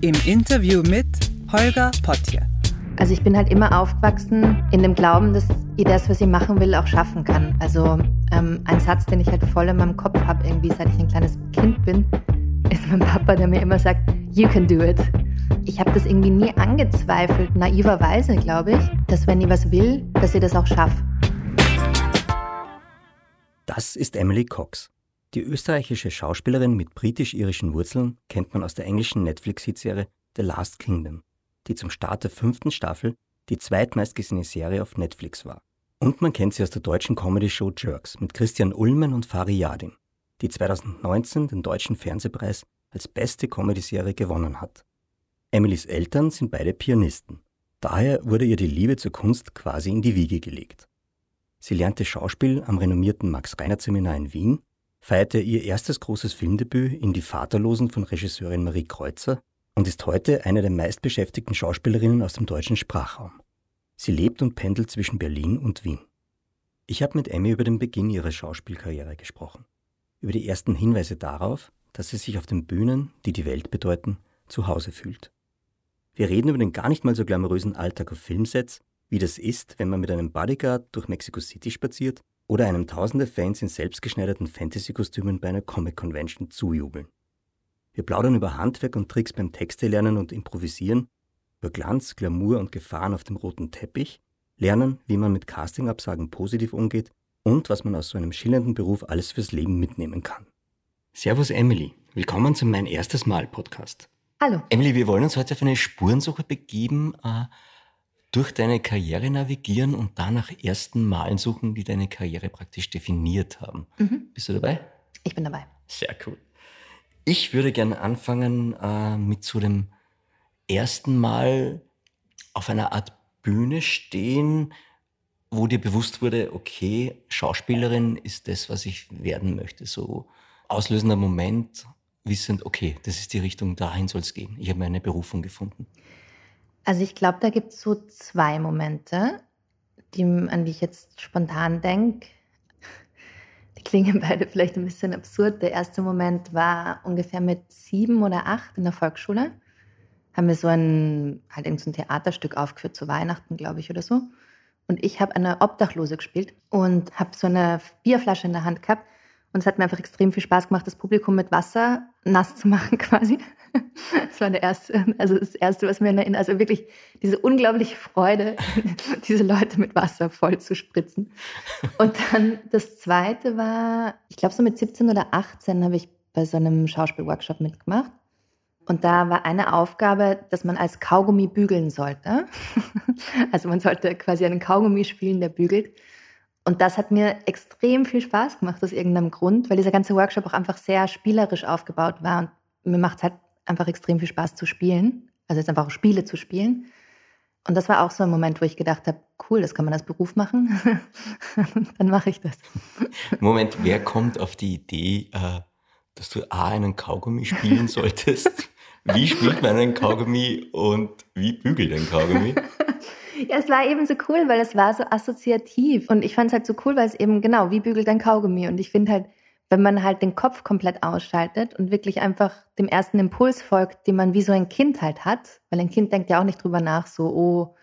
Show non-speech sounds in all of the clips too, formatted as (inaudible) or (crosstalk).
Im Interview mit Holger Potje. Also ich bin halt immer aufgewachsen in dem Glauben, dass ich das, was ich machen will, auch schaffen kann. Also ähm, ein Satz, den ich halt voll in meinem Kopf habe, irgendwie seit ich ein kleines Kind bin, (laughs) ist mein Papa, der mir immer sagt, you can do it. Ich habe das irgendwie nie angezweifelt, naiverweise, glaube ich, dass wenn ich was will, dass ich das auch schaffe. Das ist Emily Cox. Die österreichische Schauspielerin mit britisch-irischen Wurzeln kennt man aus der englischen Netflix-Hitserie The Last Kingdom, die zum Start der fünften Staffel die zweitmeistgesehene Serie auf Netflix war. Und man kennt sie aus der deutschen Comedy-Show Jerks mit Christian Ullmann und Fari Yadin, die 2019 den deutschen Fernsehpreis als beste Comedy-Serie gewonnen hat. Emilys Eltern sind beide Pianisten. Daher wurde ihr die Liebe zur Kunst quasi in die Wiege gelegt. Sie lernte Schauspiel am renommierten Max-Reinhardt-Seminar in Wien, feierte ihr erstes großes Filmdebüt in Die Vaterlosen von Regisseurin Marie Kreuzer und ist heute eine der meistbeschäftigten Schauspielerinnen aus dem deutschen Sprachraum. Sie lebt und pendelt zwischen Berlin und Wien. Ich habe mit Emmy über den Beginn ihrer Schauspielkarriere gesprochen, über die ersten Hinweise darauf, dass sie sich auf den Bühnen, die die Welt bedeuten, zu Hause fühlt. Wir reden über den gar nicht mal so glamourösen Alltag auf Filmsets, wie das ist, wenn man mit einem Bodyguard durch Mexico City spaziert oder einem tausende Fans in selbstgeschneiderten Fantasy-Kostümen bei einer Comic-Convention zujubeln. Wir plaudern über Handwerk und Tricks beim Texte lernen und improvisieren, über Glanz, Glamour und Gefahren auf dem roten Teppich, lernen, wie man mit Castingabsagen positiv umgeht und was man aus so einem schillernden Beruf alles fürs Leben mitnehmen kann. Servus Emily, willkommen zu Mein erstes Mal Podcast. Hallo. Emily, wir wollen uns heute auf eine Spurensuche begeben, äh, durch deine Karriere navigieren und danach ersten Malen suchen, die deine Karriere praktisch definiert haben. Mhm. Bist du dabei? Ich bin dabei. Sehr cool. Ich würde gerne anfangen äh, mit so dem ersten Mal auf einer Art Bühne stehen, wo dir bewusst wurde, okay, Schauspielerin ist das, was ich werden möchte. So auslösender Moment, wissend, okay, das ist die Richtung, dahin soll es gehen. Ich habe meine Berufung gefunden? Also ich glaube, da gibt es so zwei Momente, die, an die ich jetzt spontan denke. Die klingen beide vielleicht ein bisschen absurd. Der erste Moment war ungefähr mit sieben oder acht in der Volksschule. Haben wir so ein, halt so ein Theaterstück aufgeführt zu Weihnachten, glaube ich, oder so. Und ich habe eine Obdachlose gespielt und habe so eine Bierflasche in der Hand gehabt und es hat mir einfach extrem viel Spaß gemacht, das Publikum mit Wasser nass zu machen (laughs) quasi. Das war der erste, also das erste, was mir erinnert, also wirklich diese unglaubliche Freude, (laughs) diese Leute mit Wasser voll zu spritzen. Und dann das zweite war, ich glaube so mit 17 oder 18 habe ich bei so einem Schauspielworkshop mitgemacht. Und da war eine Aufgabe, dass man als Kaugummi bügeln sollte. (laughs) Also man sollte quasi einen Kaugummi spielen, der bügelt. Und das hat mir extrem viel Spaß gemacht aus irgendeinem Grund, weil dieser ganze Workshop auch einfach sehr spielerisch aufgebaut war. Und mir macht es halt einfach extrem viel Spaß zu spielen. Also jetzt einfach auch Spiele zu spielen. Und das war auch so ein Moment, wo ich gedacht habe, cool, das kann man als Beruf machen. (laughs) Dann mache ich das. Moment, wer kommt auf die Idee, äh, dass du A, einen Kaugummi spielen solltest? Wie spielt man einen Kaugummi und wie bügelt ein Kaugummi? Ja, es war eben so cool, weil es war so assoziativ. Und ich fand es halt so cool, weil es eben genau, wie bügelt ein Kaugummi? Und ich finde halt, wenn man halt den Kopf komplett ausschaltet und wirklich einfach dem ersten Impuls folgt, den man wie so ein Kind halt hat, weil ein Kind denkt ja auch nicht drüber nach, so, oh,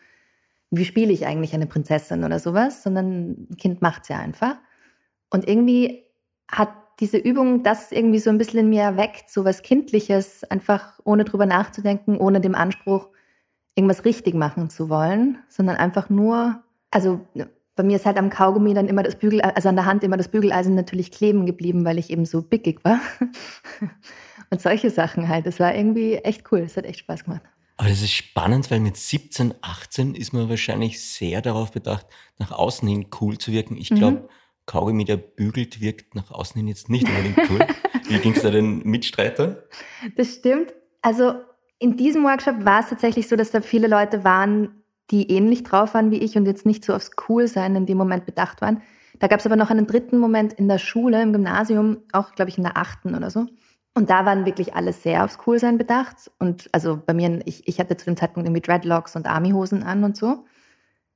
wie spiele ich eigentlich eine Prinzessin oder sowas, sondern ein Kind macht es ja einfach. Und irgendwie hat diese Übung das irgendwie so ein bisschen in mir erweckt, so was Kindliches, einfach ohne drüber nachzudenken, ohne dem Anspruch, irgendwas richtig machen zu wollen, sondern einfach nur, also bei mir ist halt am Kaugummi dann immer das Bügel, also an der Hand immer das Bügeleisen natürlich kleben geblieben, weil ich eben so bickig war. (laughs) Und solche Sachen halt. Das war irgendwie echt cool. Es hat echt Spaß gemacht. Aber das ist spannend, weil mit 17, 18 ist man wahrscheinlich sehr darauf bedacht, nach außen hin cool zu wirken. Ich glaube, mhm. Kaugummi, der bügelt, wirkt nach außen hin jetzt nicht unbedingt cool. Wie ging es da den Mitstreitern? Das stimmt. Also in diesem Workshop war es tatsächlich so, dass da viele Leute waren, die ähnlich drauf waren wie ich und jetzt nicht so aufs Coolsein in dem Moment bedacht waren. Da gab es aber noch einen dritten Moment in der Schule, im Gymnasium, auch glaube ich in der achten oder so. Und da waren wirklich alle sehr aufs Coolsein bedacht. Und also bei mir, ich, ich hatte zu dem Zeitpunkt irgendwie Dreadlocks und Armyhosen an und so.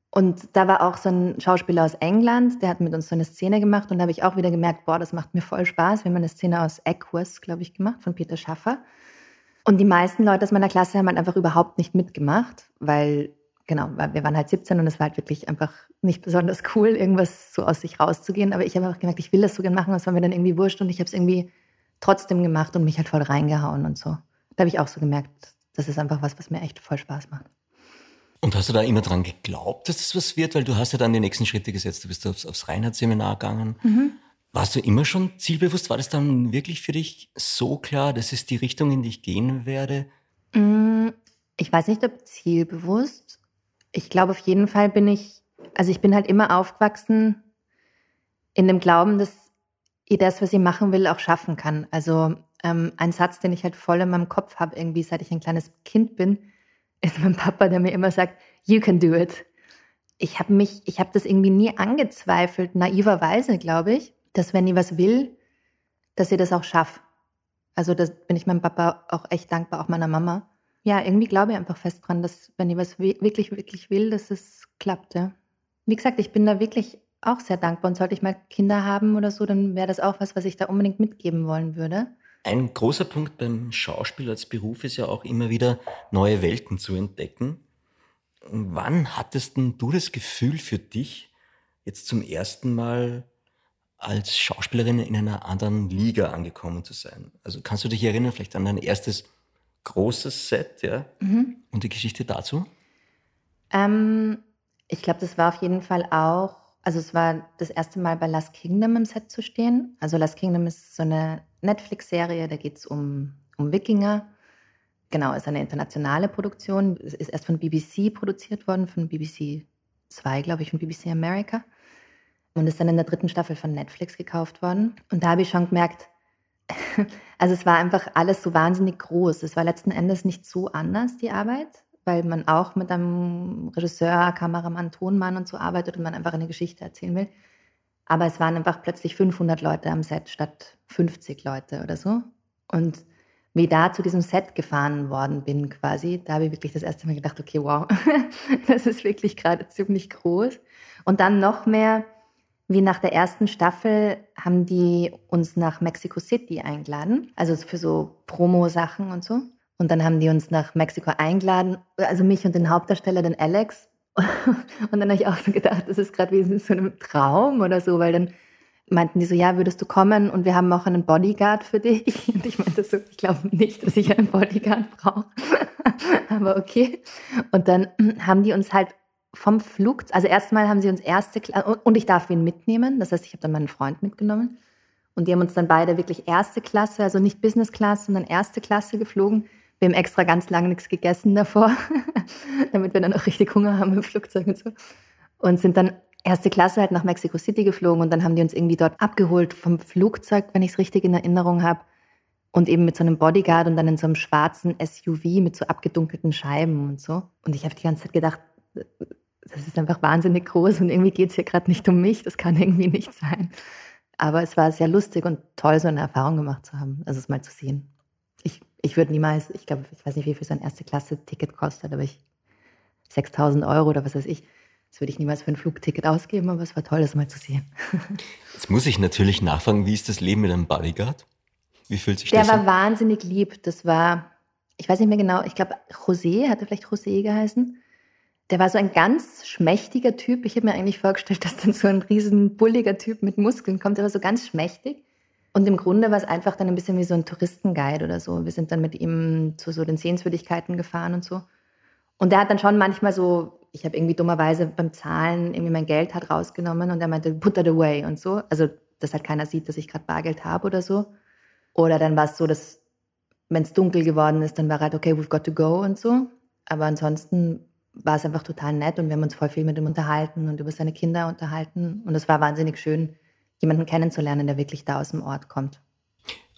Und da war auch so ein Schauspieler aus England, der hat mit uns so eine Szene gemacht und da habe ich auch wieder gemerkt, boah, das macht mir voll Spaß. Wir haben eine Szene aus Equus, glaube ich, gemacht, von Peter Schaffer. Und die meisten Leute aus meiner Klasse haben halt einfach überhaupt nicht mitgemacht, weil, genau, wir waren halt 17 und es war halt wirklich einfach nicht besonders cool, irgendwas so aus sich rauszugehen. Aber ich habe einfach gemerkt, ich will das so gerne machen, das war mir dann irgendwie wurscht und ich habe es irgendwie trotzdem gemacht und mich halt voll reingehauen und so. Da habe ich auch so gemerkt, das ist einfach was, was mir echt voll Spaß macht. Und hast du da immer dran geglaubt, dass das was wird? Weil du hast ja dann die nächsten Schritte gesetzt. Du bist aufs, aufs Reinhardt-Seminar gegangen. Mhm. Warst du immer schon zielbewusst? War das dann wirklich für dich so klar, das ist die Richtung, in die ich gehen werde? Mm, ich weiß nicht, ob zielbewusst. Ich glaube, auf jeden Fall bin ich, also ich bin halt immer aufgewachsen in dem Glauben, dass ich das, was ich machen will, auch schaffen kann. Also ähm, ein Satz, den ich halt voll in meinem Kopf habe, irgendwie seit ich ein kleines Kind bin, ist mein Papa, der mir immer sagt, you can do it. Ich habe mich, ich habe das irgendwie nie angezweifelt, naiverweise, glaube ich, dass wenn ich was will, dass ich das auch schaffe. Also da bin ich meinem Papa auch echt dankbar, auch meiner Mama. Ja, irgendwie glaube ich einfach fest dran, dass wenn ich was wirklich, wirklich will, dass es klappt. Ja. Wie gesagt, ich bin da wirklich auch sehr dankbar und sollte ich mal Kinder haben oder so, dann wäre das auch was, was ich da unbedingt mitgeben wollen würde. Ein großer Punkt beim Schauspiel als Beruf ist ja auch immer wieder neue Welten zu entdecken. Wann hattest du das Gefühl für dich, jetzt zum ersten Mal als Schauspielerin in einer anderen Liga angekommen zu sein? Also kannst du dich erinnern vielleicht an dein erstes großes Set, ja? Mhm. Und die Geschichte dazu? Ähm, ich glaube, das war auf jeden Fall auch also es war das erste Mal bei Last Kingdom im Set zu stehen. Also Last Kingdom ist so eine Netflix-Serie, da geht es um, um Wikinger. Genau, ist eine internationale Produktion. Es ist erst von BBC produziert worden, von BBC 2, glaube ich, von BBC America. Und ist dann in der dritten Staffel von Netflix gekauft worden. Und da habe ich schon gemerkt, (laughs) also es war einfach alles so wahnsinnig groß. Es war letzten Endes nicht so anders, die Arbeit weil man auch mit einem Regisseur, Kameramann, Tonmann und so arbeitet und man einfach eine Geschichte erzählen will. Aber es waren einfach plötzlich 500 Leute am Set statt 50 Leute oder so. Und wie ich da zu diesem Set gefahren worden bin quasi, da habe ich wirklich das erste Mal gedacht, okay, wow, (laughs) das ist wirklich gerade ziemlich groß. Und dann noch mehr, wie nach der ersten Staffel haben die uns nach Mexico City eingeladen, also für so Promo-Sachen und so. Und dann haben die uns nach Mexiko eingeladen, also mich und den Hauptdarsteller, den Alex. (laughs) Und dann habe ich auch so gedacht, das ist gerade wie in so einem Traum oder so, weil dann meinten die so, ja, würdest du kommen und wir haben auch einen Bodyguard für dich. (laughs) Und ich meinte so, ich glaube nicht, dass ich einen Bodyguard brauche. (laughs) Aber okay. Und dann haben die uns halt vom Flug, also erstmal haben sie uns erste Klasse, und ich darf ihn mitnehmen. Das heißt, ich habe dann meinen Freund mitgenommen. Und die haben uns dann beide wirklich erste Klasse, also nicht Business Class, sondern erste Klasse geflogen wir haben extra ganz lange nichts gegessen davor, (laughs) damit wir dann auch richtig Hunger haben im Flugzeug und so. Und sind dann erste Klasse halt nach Mexico City geflogen und dann haben die uns irgendwie dort abgeholt vom Flugzeug, wenn ich es richtig in Erinnerung habe. Und eben mit so einem Bodyguard und dann in so einem schwarzen SUV mit so abgedunkelten Scheiben und so. Und ich habe die ganze Zeit gedacht, das ist einfach wahnsinnig groß und irgendwie geht es hier gerade nicht um mich, das kann irgendwie nicht sein. Aber es war sehr lustig und toll, so eine Erfahrung gemacht zu haben, also es mal zu sehen ich würde niemals, ich glaube, ich weiß nicht, wie viel so ein Erste-Klasse-Ticket kostet, aber ich 6000 Euro oder was weiß ich, das würde ich niemals für ein Flugticket ausgeben, aber es war toll, das mal zu sehen. (laughs) Jetzt muss ich natürlich nachfragen, wie ist das Leben mit einem Bodyguard? Wie fühlt sich Der das an? Der war wahnsinnig lieb. Das war, ich weiß nicht mehr genau, ich glaube, José, hat er vielleicht José geheißen? Der war so ein ganz schmächtiger Typ. Ich habe mir eigentlich vorgestellt, (laughs) dass dann so ein riesen bulliger Typ mit Muskeln kommt. Der war so ganz schmächtig. Und im Grunde war es einfach dann ein bisschen wie so ein Touristenguide oder so. Wir sind dann mit ihm zu so den Sehenswürdigkeiten gefahren und so. Und der hat dann schon manchmal so, ich habe irgendwie dummerweise beim Zahlen irgendwie mein Geld hat rausgenommen und er meinte, put that away und so. Also, dass halt keiner sieht, dass ich gerade Bargeld habe oder so. Oder dann war es so, dass, wenn es dunkel geworden ist, dann war halt, okay, we've got to go und so. Aber ansonsten war es einfach total nett und wir haben uns voll viel mit ihm unterhalten und über seine Kinder unterhalten. Und es war wahnsinnig schön, jemanden kennenzulernen, der wirklich da aus dem Ort kommt.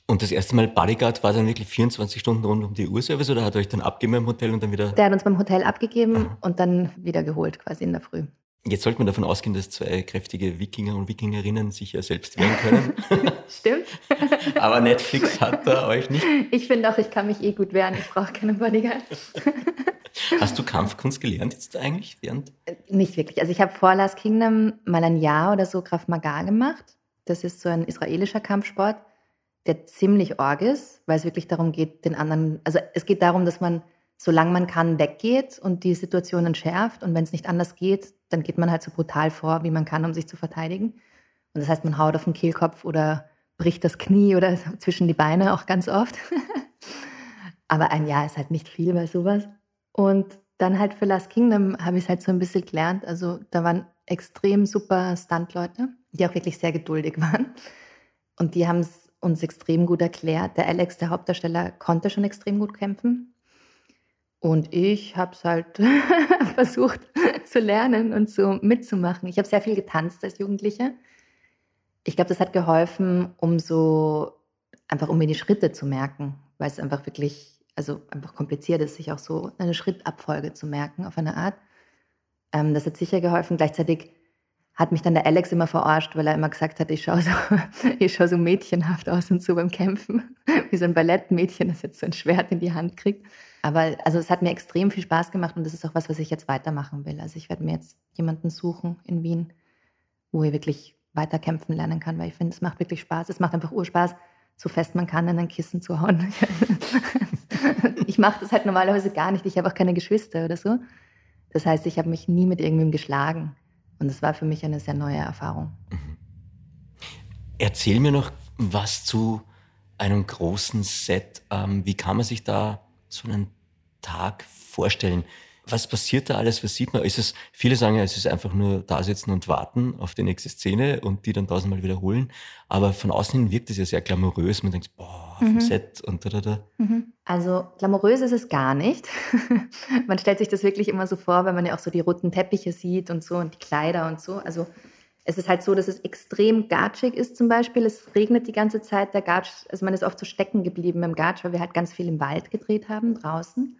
Und das erste Mal Bodyguard war dann wirklich 24 Stunden rund um die Uhr Service oder hat er euch dann abgegeben im Hotel und dann wieder? Der hat uns beim Hotel abgegeben Aha. und dann wieder geholt, quasi in der Früh. Jetzt sollte man davon ausgehen, dass zwei kräftige Wikinger und Wikingerinnen sich ja selbst wehren können. (laughs) Stimmt. (laughs) Aber Netflix hat da euch nicht. Ich finde auch, ich kann mich eh gut wehren. Ich brauche keine Bodyguard. (laughs) Hast du Kampfkunst gelernt jetzt eigentlich während? Äh, nicht wirklich. Also ich habe vor Last Kingdom mal ein Jahr oder so Krav Maga gemacht. Das ist so ein israelischer Kampfsport, der ziemlich org ist, weil es wirklich darum geht, den anderen, also es geht darum, dass man solange man kann, weggeht und die Situation entschärft. Und wenn es nicht anders geht, dann geht man halt so brutal vor, wie man kann, um sich zu verteidigen. Und das heißt, man haut auf den Kehlkopf oder bricht das Knie oder (laughs) zwischen die Beine auch ganz oft. (laughs) Aber ein Jahr ist halt nicht viel bei sowas. Und dann halt für Last Kingdom habe ich es halt so ein bisschen gelernt. Also da waren extrem super Stunt-Leute, die auch wirklich sehr geduldig (laughs) waren. Und die haben es uns extrem gut erklärt. Der Alex, der Hauptdarsteller, konnte schon extrem gut kämpfen. Und ich habe es halt (laughs) versucht zu lernen und so mitzumachen. Ich habe sehr viel getanzt als Jugendliche. Ich glaube, das hat geholfen, um so einfach um mir die Schritte zu merken, weil es einfach wirklich, also einfach kompliziert ist, sich auch so eine Schrittabfolge zu merken auf eine Art. Ähm, das hat sicher geholfen. Gleichzeitig hat mich dann der Alex immer verarscht, weil er immer gesagt hat, ich schaue so, (laughs) ich schau so mädchenhaft aus und so beim Kämpfen, (laughs) wie so ein Ballettmädchen, das jetzt so ein Schwert in die Hand kriegt. Aber also es hat mir extrem viel Spaß gemacht und das ist auch was, was ich jetzt weitermachen will. Also ich werde mir jetzt jemanden suchen in Wien, wo ich wirklich weiter kämpfen lernen kann, weil ich finde, es macht wirklich Spaß. Es macht einfach Urspaß, so fest man kann, in ein Kissen zu hauen. (laughs) ich mache das halt normalerweise gar nicht. Ich habe auch keine Geschwister oder so. Das heißt, ich habe mich nie mit irgendwem geschlagen. Und es war für mich eine sehr neue Erfahrung. Mhm. Erzähl mir noch was zu einem großen Set. Ähm, wie kann man sich da so einen Tag vorstellen? Was passiert da alles? Was sieht man? Ist es, viele sagen ja, es ist einfach nur da sitzen und warten auf die nächste Szene und die dann tausendmal wiederholen. Aber von außen hin wirkt es ja sehr glamourös. Man denkt, boah, auf mhm. dem Set und da, da, da. Mhm. Also glamourös ist es gar nicht. (laughs) man stellt sich das wirklich immer so vor, wenn man ja auch so die roten Teppiche sieht und so und die Kleider und so. Also es ist halt so, dass es extrem gatschig ist zum Beispiel. Es regnet die ganze Zeit. Der Gatsch, also man ist oft so stecken geblieben im Gatsch, weil wir halt ganz viel im Wald gedreht haben draußen.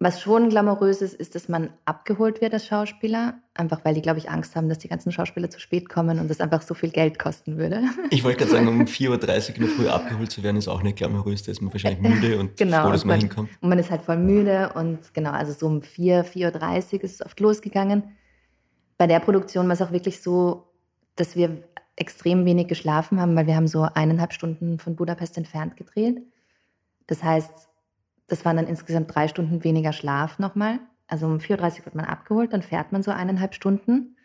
Was schon glamourös ist, ist, dass man abgeholt wird als Schauspieler, einfach weil die, glaube ich, Angst haben, dass die ganzen Schauspieler zu spät kommen und das einfach so viel Geld kosten würde. (laughs) Ich wollte gerade sagen, um 4.30 Uhr in der Früh abgeholt zu werden, ist auch nicht glamourös, da ist man wahrscheinlich (laughs) müde und genau, froh, dass man, man hinkommt. Und man ist halt voll müde und genau, also so um 4, 4.30 Uhr ist es oft losgegangen. Bei der Produktion war es auch wirklich so, dass wir extrem wenig geschlafen haben, weil wir haben so eineinhalb Stunden von Budapest entfernt gedreht. Das heißt, das waren dann insgesamt drei Stunden weniger Schlaf nochmal. Also um 4.30 Uhr wird man abgeholt, dann fährt man so eineinhalb Stunden.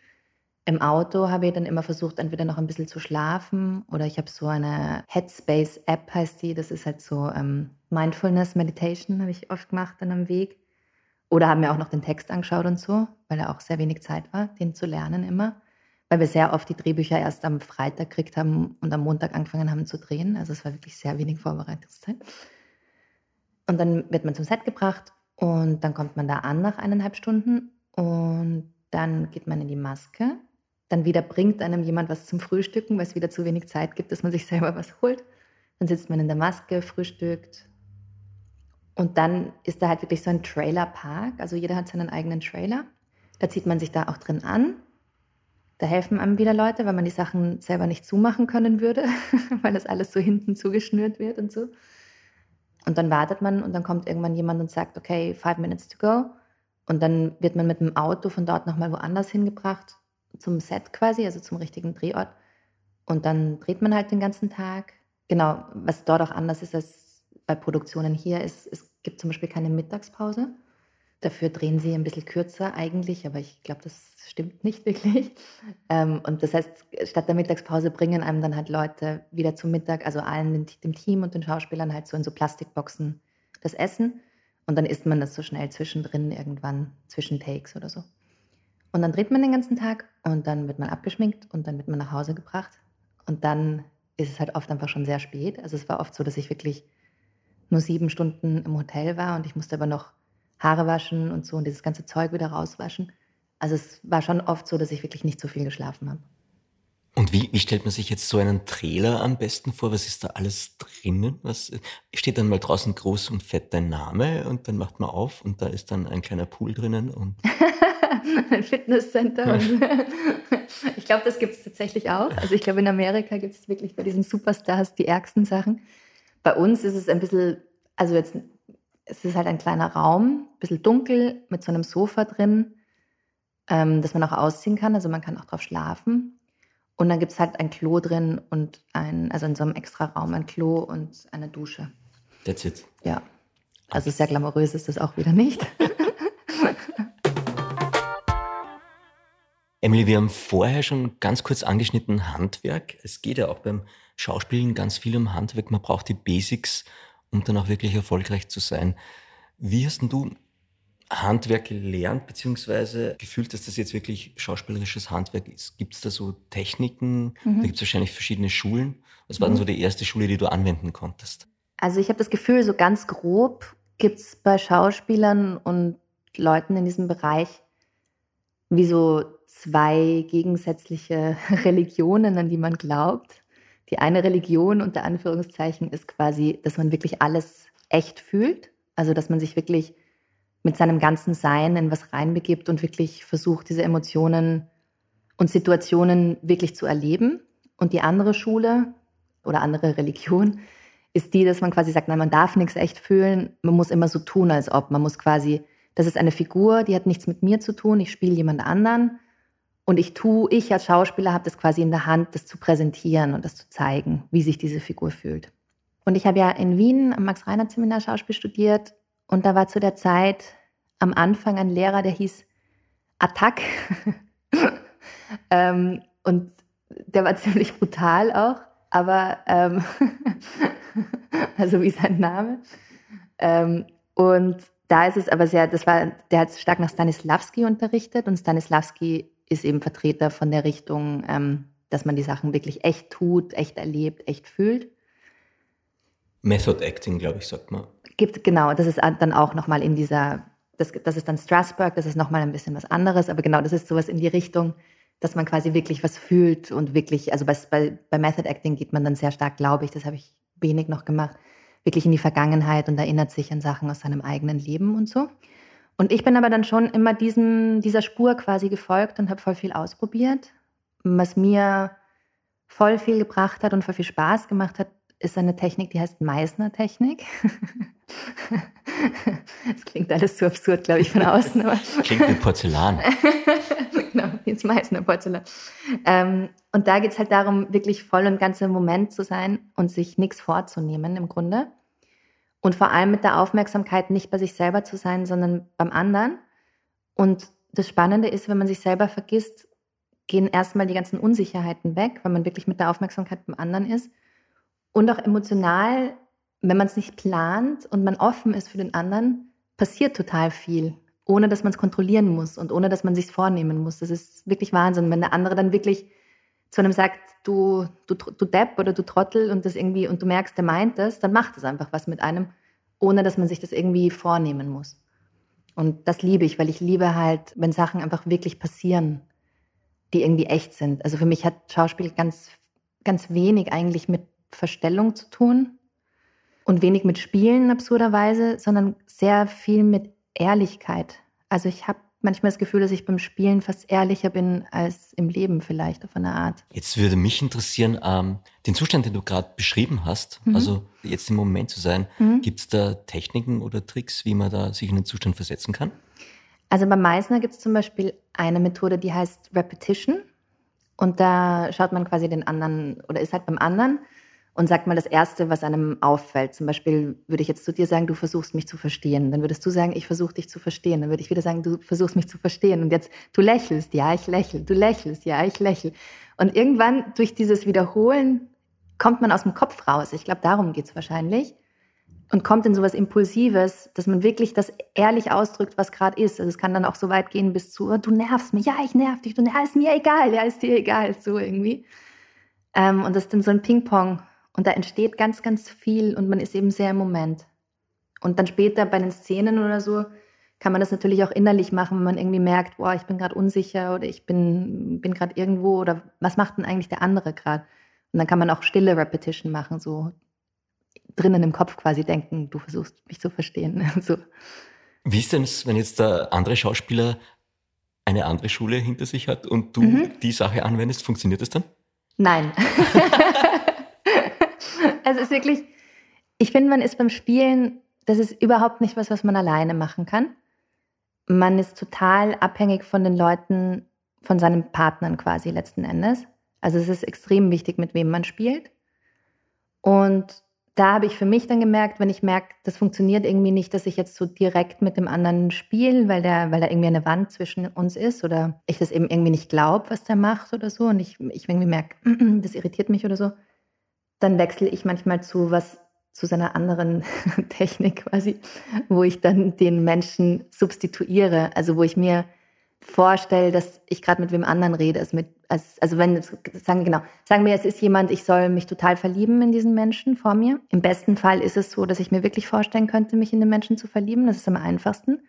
Im Auto habe ich dann immer versucht, entweder noch ein bisschen zu schlafen oder ich habe so eine Headspace-App, heißt die. Das ist halt so ähm, Mindfulness Meditation, habe ich oft gemacht dann am Weg. Oder haben mir auch noch den Text angeschaut und so, weil er auch sehr wenig Zeit war, den zu lernen immer. Weil wir sehr oft die Drehbücher erst am Freitag gekriegt haben und am Montag angefangen haben zu drehen. Also es war wirklich sehr wenig Vorbereitungszeit. Und dann wird man zum Set gebracht und dann kommt man da an nach eineinhalb Stunden und dann geht man in die Maske. Dann wieder bringt einem jemand was zum Frühstücken, weil es wieder zu wenig Zeit gibt, dass man sich (laughs) selber was holt. Dann sitzt man in der Maske, frühstückt. Und dann ist da halt wirklich so ein Trailerpark. Also jeder hat seinen eigenen Trailer. Da zieht man sich da auch drin an. Da helfen einem wieder Leute, weil man die Sachen selber nicht zumachen können würde, (laughs) weil das alles so hinten zugeschnürt wird und so. Und dann wartet man und dann kommt irgendwann jemand und sagt, okay, five minutes to go. Und dann wird man mit dem Auto von dort nochmal woanders hingebracht, zum Set quasi, also zum richtigen Drehort. Und dann dreht man halt den ganzen Tag. Genau, was dort auch anders ist als bei Produktionen hier, ist, es gibt zum Beispiel keine Mittagspause. Dafür drehen sie ein bisschen kürzer eigentlich, aber ich glaube, das stimmt nicht (laughs) wirklich. Ähm, und das heißt, statt der Mittagspause bringen einem dann halt Leute wieder zum Mittag, also allen dem Team und den Schauspielern halt so in so Plastikboxen das Essen. Und dann isst man das so schnell zwischendrin irgendwann, zwischen Takes oder so. Und dann dreht man den ganzen Tag und dann wird man abgeschminkt und dann wird man nach Hause gebracht. Und dann ist es halt oft einfach schon sehr spät. Also es war oft so, dass ich wirklich nur sieben Stunden im Hotel war und ich musste aber noch Haare waschen und so und dieses ganze Zeug wieder rauswaschen. Also es war schon oft so, dass ich wirklich nicht so viel geschlafen habe. Und wie, wie stellt man sich jetzt so einen Trailer am besten vor? Was ist da alles drinnen? Was steht dann mal draußen groß und fett dein Name und dann macht man auf und da ist dann ein kleiner Pool drinnen und (laughs) ein Fitnesscenter. (laughs) ich glaube, das gibt es tatsächlich auch. Also ich glaube, in Amerika gibt es wirklich bei diesen Superstars die ärgsten Sachen. Bei uns ist es ein bisschen, also jetzt, es ist halt ein kleiner Raum, ein bisschen dunkel, mit so einem Sofa drin, ähm, das man auch ausziehen kann. Also man kann auch drauf schlafen. Und dann gibt es halt ein Klo drin und ein, also in so einem extra Raum ein Klo und eine Dusche. That's it. Ja. Also sehr glamourös ist das auch wieder nicht. (laughs) Emily, wir haben vorher schon ganz kurz angeschnitten Handwerk. Es geht ja auch beim Schauspielen ganz viel um Handwerk. Man braucht die Basics, um dann auch wirklich erfolgreich zu sein. Wie hast du Handwerk gelernt, beziehungsweise gefühlt, dass das jetzt wirklich schauspielerisches Handwerk ist? Gibt es da so Techniken? Mhm. Da gibt es wahrscheinlich verschiedene Schulen. Was war mhm. denn so die erste Schule, die du anwenden konntest? Also ich habe das Gefühl, so ganz grob gibt es bei Schauspielern und Leuten in diesem Bereich wie so zwei gegensätzliche (laughs) Religionen, an die man glaubt. Die eine Religion unter Anführungszeichen ist quasi, dass man wirklich alles echt fühlt. Also dass man sich wirklich mit seinem ganzen Sein in was reinbegibt und wirklich versucht, diese Emotionen und Situationen wirklich zu erleben. Und die andere Schule oder andere Religion ist die, dass man quasi sagt, nein, man darf nichts echt fühlen, man muss immer so tun, als ob. Man muss quasi, das ist eine Figur, die hat nichts mit mir zu tun, ich spiele jemand anderen und ich tue, ich als Schauspieler habe das quasi in der Hand, das zu präsentieren und das zu zeigen, wie sich diese Figur fühlt. Und ich habe ja in Wien am Max-Reinhardt-Seminar Schauspiel studiert und da war zu der Zeit am Anfang ein Lehrer, der hieß Attack. (laughs) ähm, und der war (laughs) ziemlich brutal auch, aber ähm, (laughs) also wie sein Name. Ähm, und da ist es aber sehr, das war, der hat stark nach Stanislavski unterrichtet und Stanislavski ist eben Vertreter von der Richtung, ähm, dass man die Sachen wirklich echt tut, echt erlebt, echt fühlt. Method Acting, glaube ich, sagt man. Gibt, genau, das ist dann auch nochmal in dieser, das, das ist dann Strasbourg, das ist nochmal ein bisschen was anderes, aber genau, das ist sowas in die Richtung, dass man quasi wirklich was fühlt und wirklich, also bei, bei, bei Method Acting geht man dann sehr stark, glaube ich, das habe ich wenig noch gemacht, wirklich in die Vergangenheit und erinnert sich an Sachen aus seinem eigenen Leben und so. Und ich bin aber dann schon immer diesem, dieser Spur quasi gefolgt und habe voll viel ausprobiert. Was mir voll viel gebracht hat und voll viel Spaß gemacht hat, ist eine Technik, die heißt Meissner-Technik. (laughs) Das klingt alles so absurd, glaube ich, von außen. Aber (laughs) klingt wie Porzellan. (laughs) genau, jetzt Meißner Porzellan. Ähm, und da geht es halt darum, wirklich voll und ganz im Moment zu sein und sich nichts vorzunehmen im Grunde. Und vor allem mit der Aufmerksamkeit nicht bei sich selber zu sein, sondern beim anderen. Und das Spannende ist, wenn man sich selber vergisst, gehen erstmal die ganzen Unsicherheiten weg, weil man wirklich mit der Aufmerksamkeit beim anderen ist. Und auch emotional, wenn man es nicht plant und man offen ist für den anderen, passiert total viel, ohne dass man es kontrollieren muss und ohne dass man sich vornehmen muss. Das ist wirklich Wahnsinn, wenn der andere dann wirklich zu einem sagt, du, du, du Depp oder du Trottel und das irgendwie, und du merkst, der meint das, dann macht es einfach was mit einem, ohne dass man sich das irgendwie vornehmen muss. Und das liebe ich, weil ich liebe halt, wenn Sachen einfach wirklich passieren, die irgendwie echt sind. Also für mich hat Schauspiel ganz, ganz wenig eigentlich mit Verstellung zu tun und wenig mit Spielen absurderweise, sondern sehr viel mit Ehrlichkeit. Also ich habe manchmal das Gefühl, dass ich beim Spielen fast ehrlicher bin als im Leben vielleicht auf eine Art. Jetzt würde mich interessieren, ähm, den Zustand, den du gerade beschrieben hast, mhm. also jetzt im Moment zu sein, mhm. gibt es da Techniken oder Tricks, wie man da sich in den Zustand versetzen kann? Also bei Meissner gibt es zum Beispiel eine Methode, die heißt Repetition. Und da schaut man quasi den anderen oder ist halt beim anderen und sagt mal das Erste, was einem auffällt. Zum Beispiel würde ich jetzt zu dir sagen, du versuchst mich zu verstehen. Dann würdest du sagen, ich versuche dich zu verstehen. Dann würde ich wieder sagen, du versuchst mich zu verstehen. Und jetzt, du lächelst, ja, ich lächle. Du lächelst, ja, ich lächle. Und irgendwann durch dieses Wiederholen kommt man aus dem Kopf raus. Ich glaube, darum geht's wahrscheinlich. Und kommt in sowas Impulsives, dass man wirklich das ehrlich ausdrückt, was gerade ist. Also es kann dann auch so weit gehen bis zu, oh, du nervst mich, ja, ich nerv dich, du nervst mir egal, ja, ist dir egal, so irgendwie. Ähm, und das ist dann so ein Ping-Pong und da entsteht ganz, ganz viel und man ist eben sehr im Moment. Und dann später bei den Szenen oder so kann man das natürlich auch innerlich machen, wenn man irgendwie merkt, boah, ich bin gerade unsicher oder ich bin, bin gerade irgendwo oder was macht denn eigentlich der andere gerade? Und dann kann man auch stille Repetition machen, so drinnen im Kopf quasi denken, du versuchst mich zu verstehen. (laughs) so. Wie ist denn es, wenn jetzt der andere Schauspieler eine andere Schule hinter sich hat und du mhm. die Sache anwendest, funktioniert das dann? Nein. (laughs) es ist wirklich, ich finde, man ist beim Spielen, das ist überhaupt nicht was, was man alleine machen kann. Man ist total abhängig von den Leuten, von seinen Partnern quasi letzten Endes. Also es ist extrem wichtig, mit wem man spielt. Und da habe ich für mich dann gemerkt, wenn ich merke, das funktioniert irgendwie nicht, dass ich jetzt so direkt mit dem anderen spiele, weil, der, weil da irgendwie eine Wand zwischen uns ist oder ich das eben irgendwie nicht glaube, was der macht oder so und ich, ich irgendwie merke, (clears throat) das irritiert mich oder so, dann wechsle ich manchmal zu was zu seiner anderen (laughs) Technik quasi, wo ich dann den Menschen substituiere, also wo ich mir vorstelle, dass ich gerade mit wem anderen rede, als mit, als, also wenn, sagen genau, sagen wir, es ist jemand, ich soll mich total verlieben in diesen Menschen vor mir. Im besten Fall ist es so, dass ich mir wirklich vorstellen könnte, mich in den Menschen zu verlieben. Das ist am einfachsten.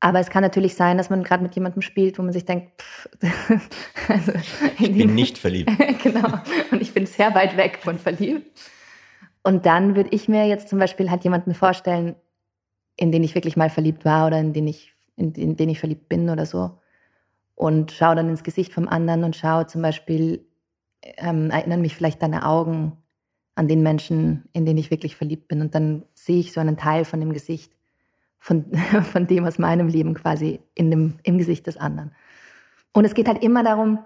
Aber es kann natürlich sein, dass man gerade mit jemandem spielt, wo man sich denkt, pff, (laughs) also ich bin nicht verliebt. (laughs) genau. Und ich bin sehr weit weg von verliebt. Und dann würde ich mir jetzt zum Beispiel halt jemanden vorstellen, in den ich wirklich mal verliebt war oder in den ich in, in den ich verliebt bin oder so. Und schaue dann ins Gesicht vom anderen und schaue zum Beispiel, ähm, erinnern mich vielleicht deine Augen an den Menschen, in den ich wirklich verliebt bin. Und dann sehe ich so einen Teil von dem Gesicht, von, (laughs) von dem aus meinem Leben quasi in dem, im Gesicht des anderen. Und es geht halt immer darum,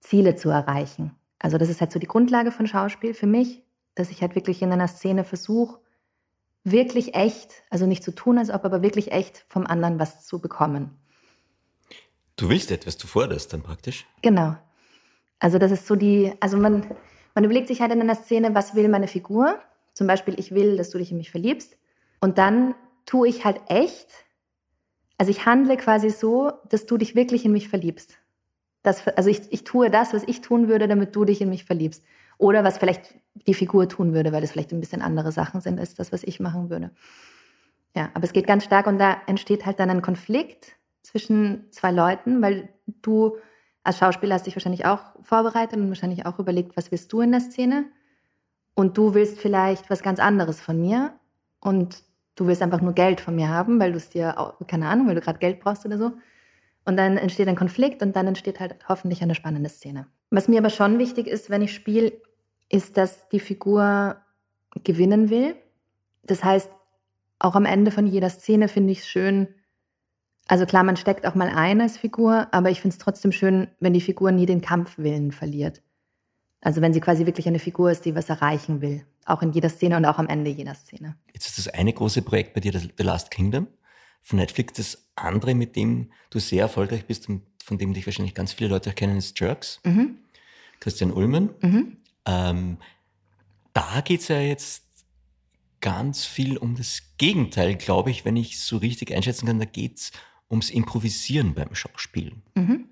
Ziele zu erreichen. Also das ist halt so die Grundlage von Schauspiel für mich, dass ich halt wirklich in einer Szene versuche, wirklich echt, also nicht zu tun, als ob, aber wirklich echt vom anderen was zu bekommen. Du willst etwas, du forderst dann praktisch? Genau. Also das ist so die, also man, man überlegt sich halt in einer Szene, was will meine Figur? Zum Beispiel, ich will, dass du dich in mich verliebst. Und dann tue ich halt echt, also ich handle quasi so, dass du dich wirklich in mich verliebst. Das, also ich, ich tue das, was ich tun würde, damit du dich in mich verliebst. Oder was vielleicht die Figur tun würde, weil das vielleicht ein bisschen andere Sachen sind als das, was ich machen würde. Ja, aber es geht ganz stark und da entsteht halt dann ein Konflikt zwischen zwei Leuten, weil du als Schauspieler hast dich wahrscheinlich auch vorbereitet und wahrscheinlich auch überlegt, was willst du in der Szene? Und du willst vielleicht was ganz anderes von mir und du willst einfach nur Geld von mir haben, weil du es dir, keine Ahnung, weil du gerade Geld brauchst oder so. Und dann entsteht ein Konflikt und dann entsteht halt hoffentlich eine spannende Szene. Was mir aber schon wichtig ist, wenn ich spiele, ist, dass die Figur gewinnen will. Das heißt, auch am Ende von jeder Szene finde ich es schön, also klar, man steckt auch mal ein als Figur, aber ich finde es trotzdem schön, wenn die Figur nie den Kampfwillen verliert. Also wenn sie quasi wirklich eine Figur ist, die was erreichen will. Auch in jeder Szene und auch am Ende jeder Szene. Jetzt ist das eine große Projekt bei dir, The Last Kingdom von Netflix. Das andere, mit dem du sehr erfolgreich bist und von dem dich wahrscheinlich ganz viele Leute auch kennen, ist Jerks. Mhm. Christian Ullmann. Mhm. Ähm, da geht es ja jetzt ganz viel um das Gegenteil, glaube ich, wenn ich es so richtig einschätzen kann. Da geht es ums Improvisieren beim Schauspielen. Mhm.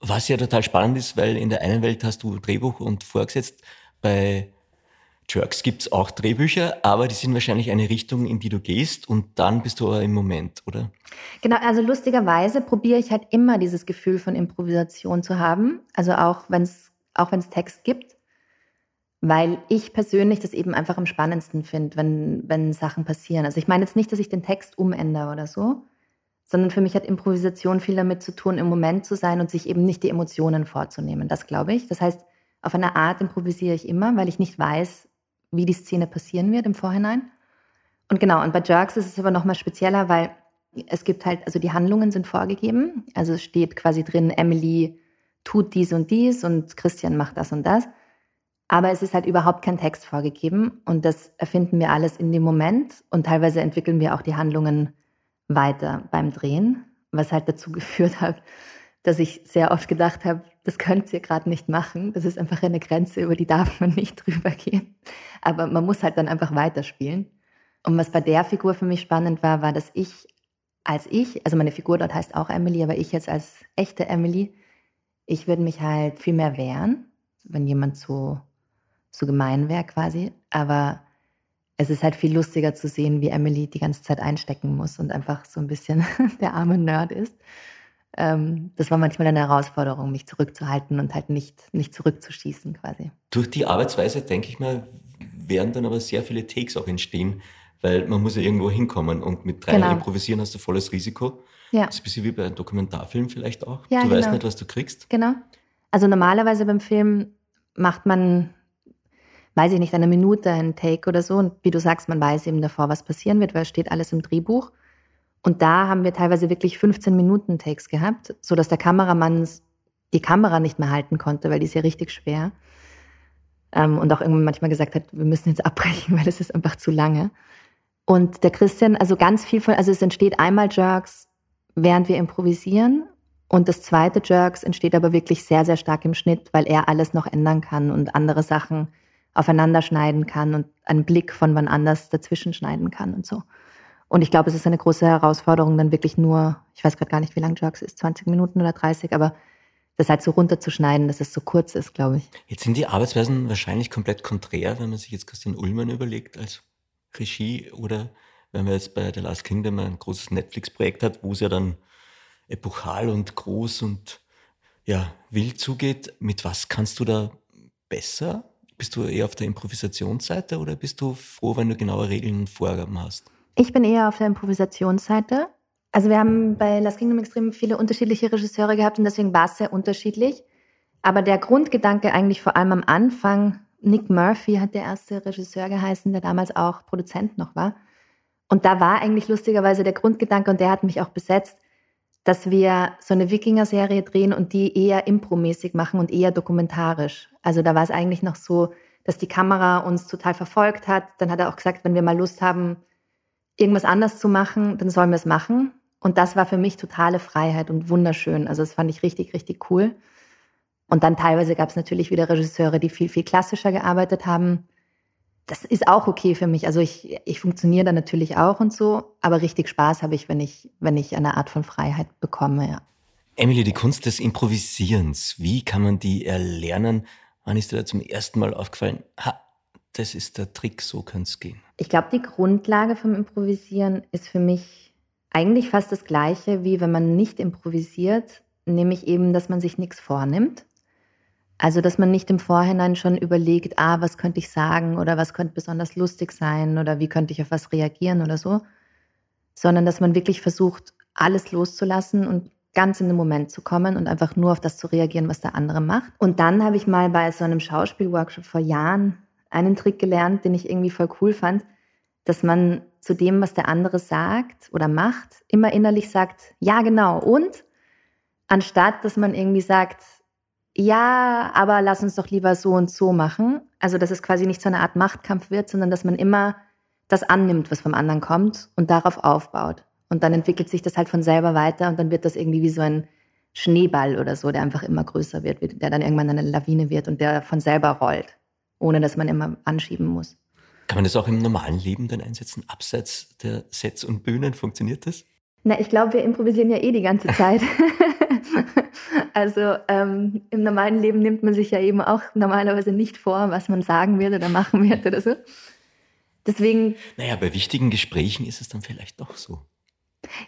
Was ja total spannend ist, weil in der einen Welt hast du Drehbuch und vorgesetzt. Bei Jerks gibt es auch Drehbücher, aber die sind wahrscheinlich eine Richtung, in die du gehst und dann bist du aber im Moment, oder? Genau, also lustigerweise probiere ich halt immer dieses Gefühl von Improvisation zu haben. Also auch wenn es auch wenn's Text gibt weil ich persönlich das eben einfach am spannendsten finde, wenn, wenn Sachen passieren. Also ich meine jetzt nicht, dass ich den Text umändere oder so, sondern für mich hat Improvisation viel damit zu tun, im Moment zu sein und sich eben nicht die Emotionen vorzunehmen. Das glaube ich. Das heißt, auf eine Art improvisiere ich immer, weil ich nicht weiß, wie die Szene passieren wird im Vorhinein. Und genau, und bei Jerks ist es aber nochmal spezieller, weil es gibt halt, also die Handlungen sind vorgegeben. Also es steht quasi drin, Emily tut dies und dies und Christian macht das und das. Aber es ist halt überhaupt kein Text vorgegeben und das erfinden wir alles in dem Moment und teilweise entwickeln wir auch die Handlungen weiter beim Drehen, was halt dazu (laughs) geführt hat, dass ich sehr oft gedacht habe, das könnt ihr gerade nicht machen. Das ist einfach eine Grenze, über die darf man nicht (laughs) drüber gehen. Aber man muss halt dann einfach weiterspielen. Und was bei der Figur für mich spannend war, war, dass ich als ich, also meine Figur dort heißt auch Emily, aber ich jetzt als echte Emily, ich würde mich halt viel mehr wehren, wenn jemand so so gemein wäre quasi. Aber es ist halt viel lustiger zu sehen, wie Emily die ganze Zeit einstecken muss und einfach so ein bisschen (laughs) der arme Nerd ist. Ähm, das war manchmal eine Herausforderung, mich zurückzuhalten und halt nicht, nicht zurückzuschießen quasi. Durch die Arbeitsweise, denke ich mal, werden dann aber sehr viele Takes auch entstehen, weil man muss ja irgendwo hinkommen und mit drei genau. improvisieren hast du volles Risiko. Ja. Das ist ein bisschen wie bei einem Dokumentarfilm vielleicht auch. Ja, du genau. weißt nicht, was du kriegst. Genau. Also normalerweise beim Film macht man weiß ich nicht, eine Minute ein Take oder so. Und wie du sagst, man weiß eben davor, was passieren wird, weil es steht alles im Drehbuch. Und da haben wir teilweise wirklich 15 Minuten Takes gehabt, so dass der Kameramann die Kamera nicht mehr halten konnte, weil die ist ja richtig schwer. Ähm, und auch irgendwann manchmal gesagt hat, wir müssen jetzt (laughs) abbrechen, weil es ist einfach zu lange. Und der Christian, also ganz viel von, also es entsteht einmal Jerks, während wir improvisieren. Und das zweite Jerks entsteht aber wirklich sehr, sehr stark im Schnitt, weil er alles noch ändern kann und andere Sachen aufeinander schneiden kann und einen Blick von wann anders dazwischen schneiden kann und so. Und ich glaube, es ist eine große Herausforderung, dann wirklich nur, ich weiß gerade gar nicht, wie lang Jerks ist, 20 Minuten oder 30, aber das halt so runterzuschneiden, dass es so kurz ist, glaube ich. Jetzt sind die Arbeitsweisen wahrscheinlich komplett konträr, wenn man sich jetzt Christian Ullmann überlegt als Regie oder wenn man jetzt bei The Last Kingdom ein großes Netflix-Projekt hat, wo es ja dann epochal und groß und ja, wild zugeht. Mit was kannst du da besser bist du eher auf der Improvisationsseite oder bist du froh, wenn du genaue Regeln und Vorgaben hast? Ich bin eher auf der Improvisationsseite. Also wir haben bei Last Kingdom extrem viele unterschiedliche Regisseure gehabt und deswegen war es sehr unterschiedlich. Aber der Grundgedanke eigentlich vor allem am Anfang, Nick Murphy hat der erste Regisseur geheißen, der damals auch Produzent noch war. Und da war eigentlich lustigerweise der Grundgedanke, und der hat mich auch besetzt, dass wir so eine Wikinger-Serie drehen und die eher impromäßig machen und eher dokumentarisch. Also da war es eigentlich noch so, dass die Kamera uns total verfolgt hat. Dann hat er auch gesagt, wenn wir mal Lust haben, irgendwas anders zu machen, dann sollen wir es machen. Und das war für mich totale Freiheit und wunderschön. Also das fand ich richtig, richtig cool. Und dann teilweise gab es natürlich wieder Regisseure, die viel, viel klassischer gearbeitet haben das ist auch okay für mich. Also ich, ich funktioniere da natürlich auch und so, aber richtig Spaß habe ich, wenn ich, wenn ich eine Art von Freiheit bekomme, ja. Emily, die Kunst des Improvisierens, wie kann man die erlernen? Wann ist dir da zum ersten Mal aufgefallen, ha, das ist der Trick, so kann es gehen? Ich glaube, die Grundlage vom Improvisieren ist für mich eigentlich fast das gleiche, wie wenn man nicht improvisiert, nämlich eben, dass man sich nichts vornimmt also, dass man nicht im Vorhinein schon überlegt, ah, was könnte ich sagen oder was könnte besonders lustig sein oder wie könnte ich auf was reagieren oder so, sondern dass man wirklich versucht, alles loszulassen und ganz in den Moment zu kommen und einfach nur auf das zu reagieren, was der andere macht. Und dann habe ich mal bei so einem Schauspielworkshop vor Jahren einen Trick gelernt, den ich irgendwie voll cool fand, dass man zu dem, was der andere sagt oder macht, immer innerlich sagt, ja genau und, anstatt dass man irgendwie sagt, ja, aber lass uns doch lieber so und so machen. Also, dass es quasi nicht so eine Art Machtkampf wird, sondern dass man immer das annimmt, was vom anderen kommt und darauf aufbaut. Und dann entwickelt sich das halt von selber weiter und dann wird das irgendwie wie so ein Schneeball oder so, der einfach immer größer wird, der dann irgendwann eine Lawine wird und der von selber rollt, ohne dass man immer anschieben muss. Kann man das auch im normalen Leben dann einsetzen, abseits der Sets und Bühnen? Funktioniert das? Na, ich glaube, wir improvisieren ja eh die ganze Zeit. (laughs) also ähm, im normalen Leben nimmt man sich ja eben auch normalerweise nicht vor, was man sagen wird oder machen wird oder so. Deswegen. Naja, bei wichtigen Gesprächen ist es dann vielleicht doch so.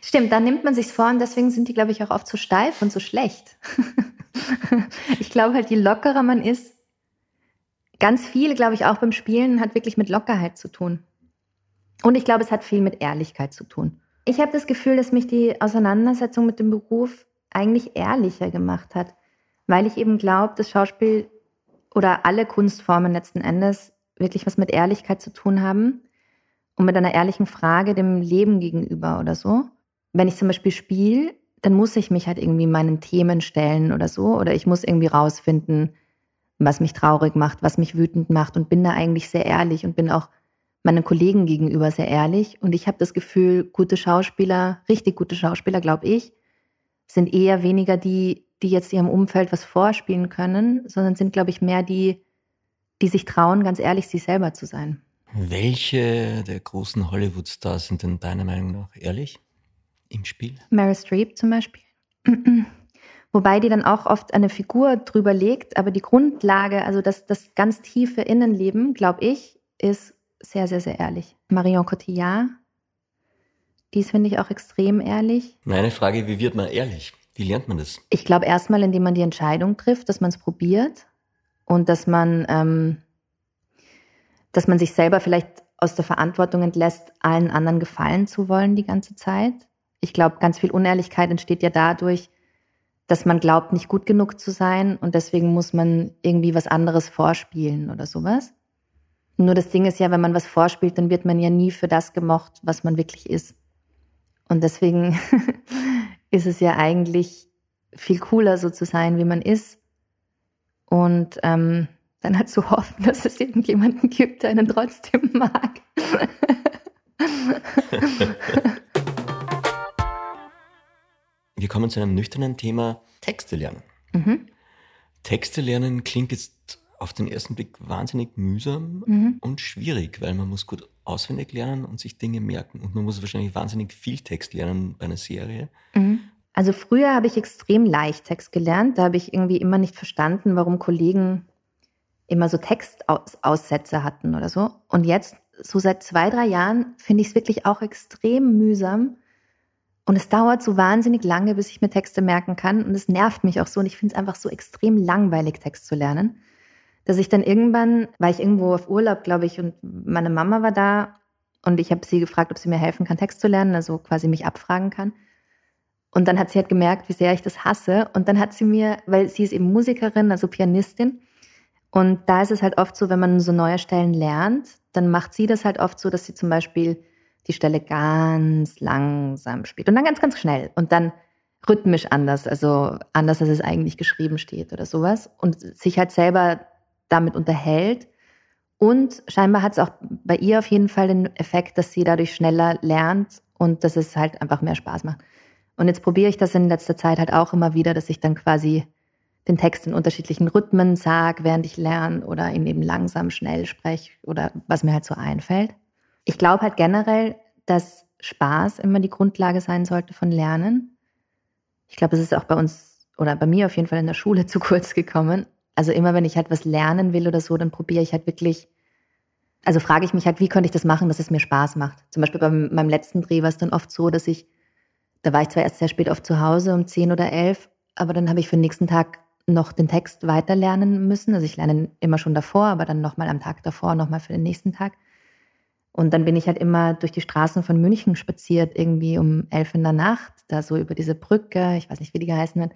Stimmt, dann nimmt man sich's vor und deswegen sind die, glaube ich, auch oft so steif und so schlecht. (laughs) ich glaube halt, je lockerer man ist, ganz viel, glaube ich, auch beim Spielen hat wirklich mit Lockerheit zu tun. Und ich glaube, es hat viel mit Ehrlichkeit zu tun. Ich habe das Gefühl, dass mich die Auseinandersetzung mit dem Beruf eigentlich ehrlicher gemacht hat, weil ich eben glaube, dass Schauspiel oder alle Kunstformen letzten Endes wirklich was mit Ehrlichkeit zu tun haben und mit einer ehrlichen Frage dem Leben gegenüber oder so. Wenn ich zum Beispiel spiele, dann muss ich mich halt irgendwie meinen Themen stellen oder so oder ich muss irgendwie rausfinden, was mich traurig macht, was mich wütend macht und bin da eigentlich sehr ehrlich und bin auch meinen Kollegen gegenüber sehr ehrlich und ich habe das Gefühl, gute Schauspieler, richtig gute Schauspieler, glaube ich, sind eher weniger die, die jetzt ihrem Umfeld was vorspielen können, sondern sind, glaube ich, mehr die, die sich trauen, ganz ehrlich sich selber zu sein. Welche der großen Hollywood-Stars sind denn deiner Meinung nach ehrlich im Spiel? Meryl Streep zum Beispiel. Wobei die dann auch oft eine Figur drüber legt, aber die Grundlage, also das, das ganz tiefe Innenleben, glaube ich, ist sehr, sehr, sehr ehrlich. Marion Cotillard, die ist, finde ich, auch extrem ehrlich. Meine Frage, wie wird man ehrlich? Wie lernt man das? Ich glaube erstmal, indem man die Entscheidung trifft, dass man es probiert und dass man, ähm, dass man sich selber vielleicht aus der Verantwortung entlässt, allen anderen gefallen zu wollen die ganze Zeit. Ich glaube, ganz viel Unehrlichkeit entsteht ja dadurch, dass man glaubt, nicht gut genug zu sein und deswegen muss man irgendwie was anderes vorspielen oder sowas. Nur das Ding ist ja, wenn man was vorspielt, dann wird man ja nie für das gemocht, was man wirklich ist. Und deswegen (laughs) ist es ja eigentlich viel cooler, so zu sein, wie man ist. Und ähm, dann halt zu hoffen, (laughs) dass es irgendjemanden gibt, der einen trotzdem mag. (laughs) kommen zu einem nüchternen Thema Texte lernen. Mhm. Texte lernen klingt jetzt auf den ersten Blick wahnsinnig mühsam mhm. und schwierig, weil man muss gut auswendig lernen und sich Dinge merken und man muss wahrscheinlich wahnsinnig viel Text lernen bei einer Serie. Mhm. Also früher habe ich extrem leicht Text gelernt, da habe ich irgendwie immer nicht verstanden, warum Kollegen immer so Textaussätze hatten oder so. Und jetzt, so seit zwei, drei Jahren, finde ich es wirklich auch extrem mühsam, und es dauert so wahnsinnig lange, bis ich mir Texte merken kann. Und es nervt mich auch so. Und ich finde es einfach so extrem langweilig, Text zu lernen. Dass ich dann irgendwann, war ich irgendwo auf Urlaub, glaube ich, und meine Mama war da. Und ich habe sie gefragt, ob sie mir helfen kann, Text zu lernen, also quasi mich abfragen kann. Und dann hat sie halt gemerkt, wie sehr ich das hasse. Und dann hat sie mir, weil sie ist eben Musikerin, also Pianistin. Und da ist es halt oft so, wenn man so neue Stellen lernt, dann macht sie das halt oft so, dass sie zum Beispiel die Stelle ganz langsam spielt und dann ganz, ganz schnell und dann rhythmisch anders, also anders, als es eigentlich geschrieben steht oder sowas und sich halt selber damit unterhält. Und scheinbar hat es auch bei ihr auf jeden Fall den Effekt, dass sie dadurch schneller lernt und dass es halt einfach mehr Spaß macht. Und jetzt probiere ich das in letzter Zeit halt auch immer wieder, dass ich dann quasi den Text in unterschiedlichen Rhythmen sage, während ich lerne oder ihn eben langsam, schnell spreche oder was mir halt so einfällt. Ich glaube halt generell, dass Spaß immer die Grundlage sein sollte von Lernen. Ich glaube, es ist auch bei uns oder bei mir auf jeden Fall in der Schule (laughs) zu kurz gekommen. Also immer, wenn ich halt was lernen will oder so, dann probiere ich halt wirklich, also frage ich mich halt, wie könnte ich das machen, dass es mir Spaß macht. Zum Beispiel bei meinem letzten Dreh war es dann oft so, dass ich, da war ich zwar erst sehr spät oft zu Hause, um zehn oder elf, aber dann habe ich für den nächsten Tag noch den Text weiterlernen müssen. Also ich lerne immer schon davor, aber dann nochmal am Tag davor, nochmal für den nächsten Tag. Und dann bin ich halt immer durch die Straßen von München spaziert, irgendwie um elf in der Nacht, da so über diese Brücke, ich weiß nicht, wie die geheißen wird.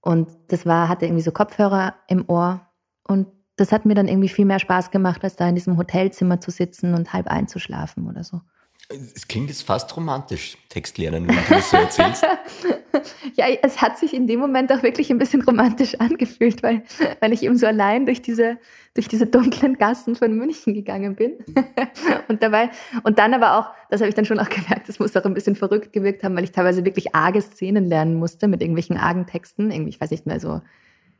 Und das war, hatte irgendwie so Kopfhörer im Ohr. Und das hat mir dann irgendwie viel mehr Spaß gemacht, als da in diesem Hotelzimmer zu sitzen und halb einzuschlafen oder so. Es klingt jetzt fast romantisch, Text lernen, wenn du das so erzählst. (laughs) ja, es hat sich in dem Moment auch wirklich ein bisschen romantisch angefühlt, weil, weil ich eben so allein durch diese, durch diese dunklen Gassen von München gegangen bin. (laughs) und dabei, und dann aber auch, das habe ich dann schon auch gemerkt, das muss auch ein bisschen verrückt gewirkt haben, weil ich teilweise wirklich arge Szenen lernen musste mit irgendwelchen argen Texten. Irgendwie, ich weiß nicht mehr so,